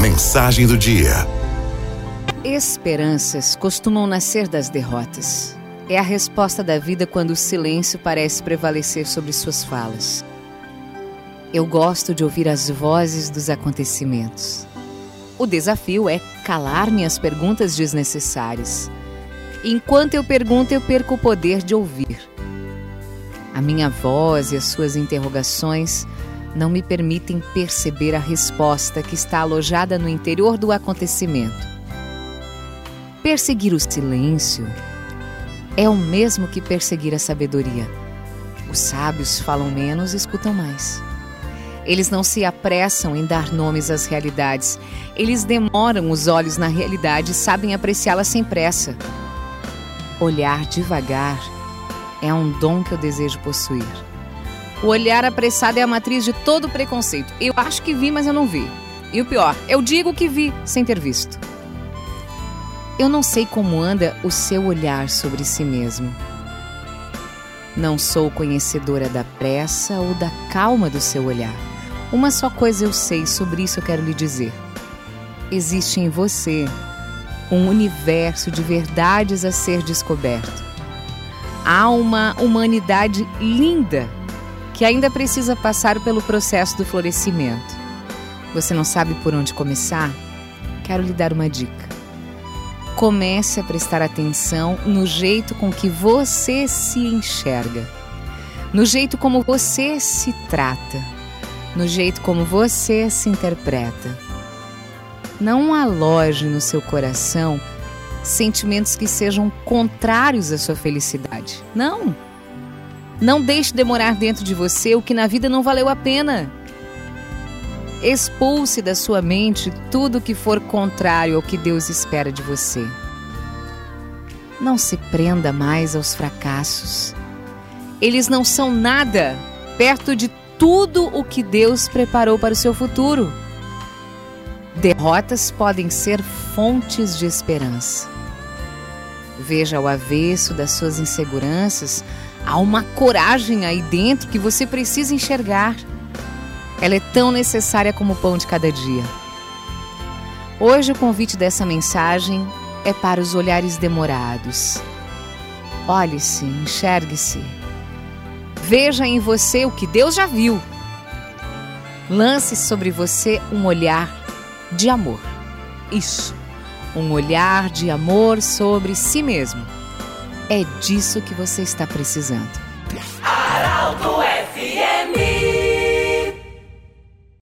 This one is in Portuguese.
Mensagem do dia. Esperanças costumam nascer das derrotas. É a resposta da vida quando o silêncio parece prevalecer sobre suas falas. Eu gosto de ouvir as vozes dos acontecimentos. O desafio é calar minhas perguntas desnecessárias. Enquanto eu pergunto, eu perco o poder de ouvir. A minha voz e as suas interrogações não me permitem perceber a resposta que está alojada no interior do acontecimento. Perseguir o silêncio é o mesmo que perseguir a sabedoria. Os sábios falam menos e escutam mais. Eles não se apressam em dar nomes às realidades. Eles demoram os olhos na realidade e sabem apreciá-la sem pressa. Olhar devagar é um dom que eu desejo possuir. O olhar apressado é a matriz de todo preconceito. Eu acho que vi, mas eu não vi. E o pior, eu digo que vi sem ter visto. Eu não sei como anda o seu olhar sobre si mesmo. Não sou conhecedora da pressa ou da calma do seu olhar. Uma só coisa eu sei, sobre isso eu quero lhe dizer. Existe em você um universo de verdades a ser descoberto. Há uma humanidade linda que ainda precisa passar pelo processo do florescimento. Você não sabe por onde começar? Quero lhe dar uma dica. Comece a prestar atenção no jeito com que você se enxerga, no jeito como você se trata, no jeito como você se interpreta. Não aloje no seu coração sentimentos que sejam contrários à sua felicidade. Não! Não deixe demorar dentro de você o que na vida não valeu a pena. Expulse da sua mente tudo que for contrário ao que Deus espera de você. Não se prenda mais aos fracassos. Eles não são nada perto de tudo o que Deus preparou para o seu futuro. Derrotas podem ser fontes de esperança. Veja ao avesso das suas inseguranças, há uma coragem aí dentro que você precisa enxergar. Ela é tão necessária como o pão de cada dia. Hoje o convite dessa mensagem é para os olhares demorados. Olhe-se, enxergue-se. Veja em você o que Deus já viu. Lance sobre você um olhar de amor. Isso, um olhar de amor sobre si mesmo. É disso que você está precisando. Aralto é